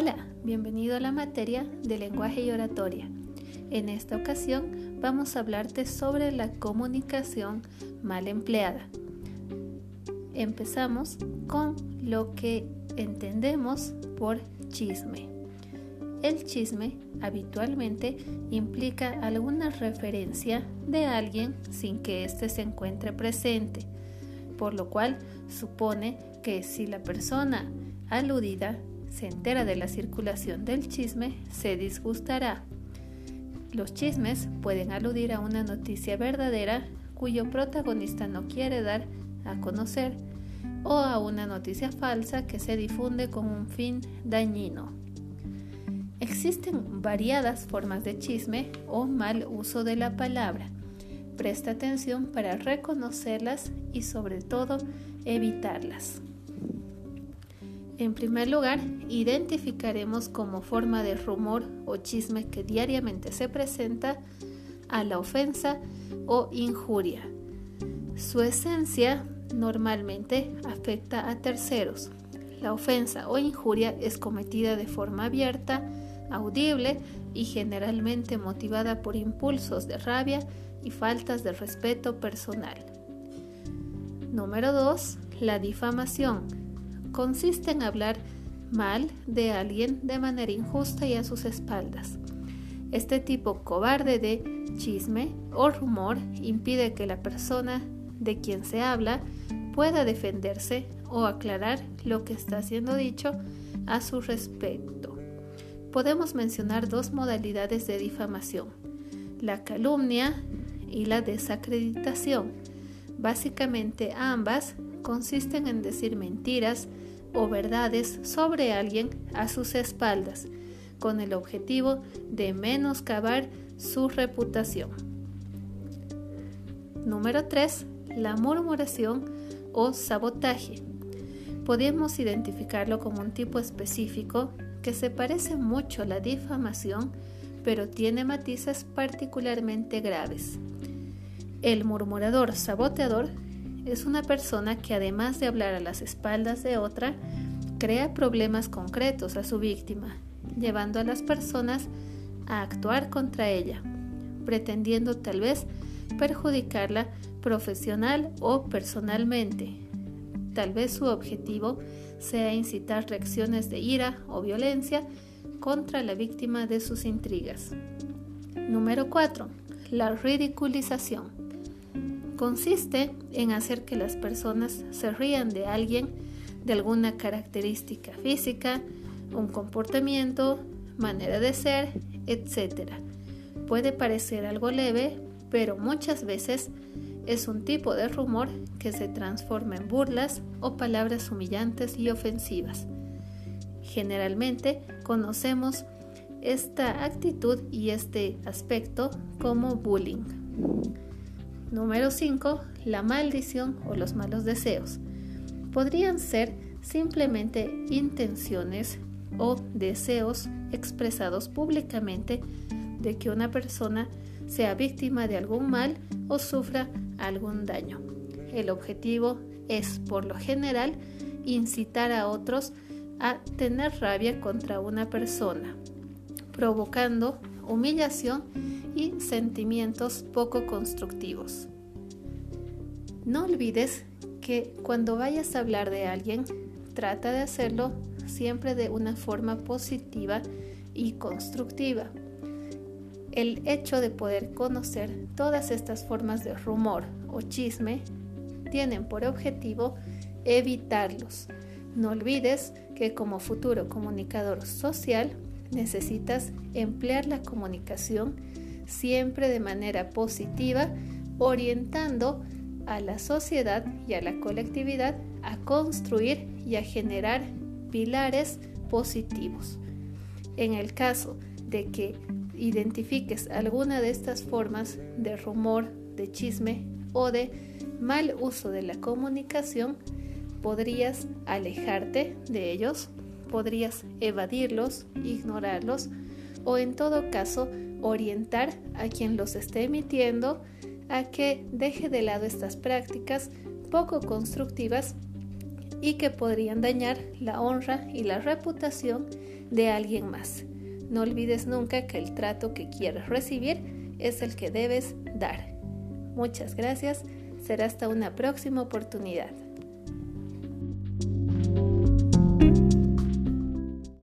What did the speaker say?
Hola, bienvenido a la materia de lenguaje y oratoria. En esta ocasión vamos a hablarte sobre la comunicación mal empleada. Empezamos con lo que entendemos por chisme. El chisme habitualmente implica alguna referencia de alguien sin que éste se encuentre presente, por lo cual supone que si la persona aludida se entera de la circulación del chisme, se disgustará. Los chismes pueden aludir a una noticia verdadera cuyo protagonista no quiere dar a conocer o a una noticia falsa que se difunde con un fin dañino. Existen variadas formas de chisme o mal uso de la palabra. Presta atención para reconocerlas y sobre todo evitarlas. En primer lugar, identificaremos como forma de rumor o chisme que diariamente se presenta a la ofensa o injuria. Su esencia normalmente afecta a terceros. La ofensa o injuria es cometida de forma abierta, audible y generalmente motivada por impulsos de rabia y faltas de respeto personal. Número 2. La difamación consiste en hablar mal de alguien de manera injusta y a sus espaldas. Este tipo cobarde de chisme o rumor impide que la persona de quien se habla pueda defenderse o aclarar lo que está siendo dicho a su respecto. Podemos mencionar dos modalidades de difamación, la calumnia y la desacreditación. Básicamente ambas consisten en decir mentiras o verdades sobre alguien a sus espaldas, con el objetivo de menoscabar su reputación. Número 3. La murmuración o sabotaje. Podemos identificarlo como un tipo específico que se parece mucho a la difamación, pero tiene matices particularmente graves. El murmurador saboteador es una persona que además de hablar a las espaldas de otra, crea problemas concretos a su víctima, llevando a las personas a actuar contra ella, pretendiendo tal vez perjudicarla profesional o personalmente. Tal vez su objetivo sea incitar reacciones de ira o violencia contra la víctima de sus intrigas. Número 4. La ridiculización consiste en hacer que las personas se rían de alguien, de alguna característica física, un comportamiento, manera de ser, etc. Puede parecer algo leve, pero muchas veces es un tipo de rumor que se transforma en burlas o palabras humillantes y ofensivas. Generalmente conocemos esta actitud y este aspecto como bullying. Número 5. La maldición o los malos deseos. Podrían ser simplemente intenciones o deseos expresados públicamente de que una persona sea víctima de algún mal o sufra algún daño. El objetivo es, por lo general, incitar a otros a tener rabia contra una persona, provocando humillación y sentimientos poco constructivos. No olvides que cuando vayas a hablar de alguien, trata de hacerlo siempre de una forma positiva y constructiva. El hecho de poder conocer todas estas formas de rumor o chisme tienen por objetivo evitarlos. No olvides que como futuro comunicador social necesitas emplear la comunicación siempre de manera positiva, orientando a la sociedad y a la colectividad a construir y a generar pilares positivos. En el caso de que identifiques alguna de estas formas de rumor, de chisme o de mal uso de la comunicación, podrías alejarte de ellos, podrías evadirlos, ignorarlos o en todo caso orientar a quien los esté emitiendo a que deje de lado estas prácticas poco constructivas y que podrían dañar la honra y la reputación de alguien más. No olvides nunca que el trato que quieres recibir es el que debes dar. Muchas gracias. Será hasta una próxima oportunidad.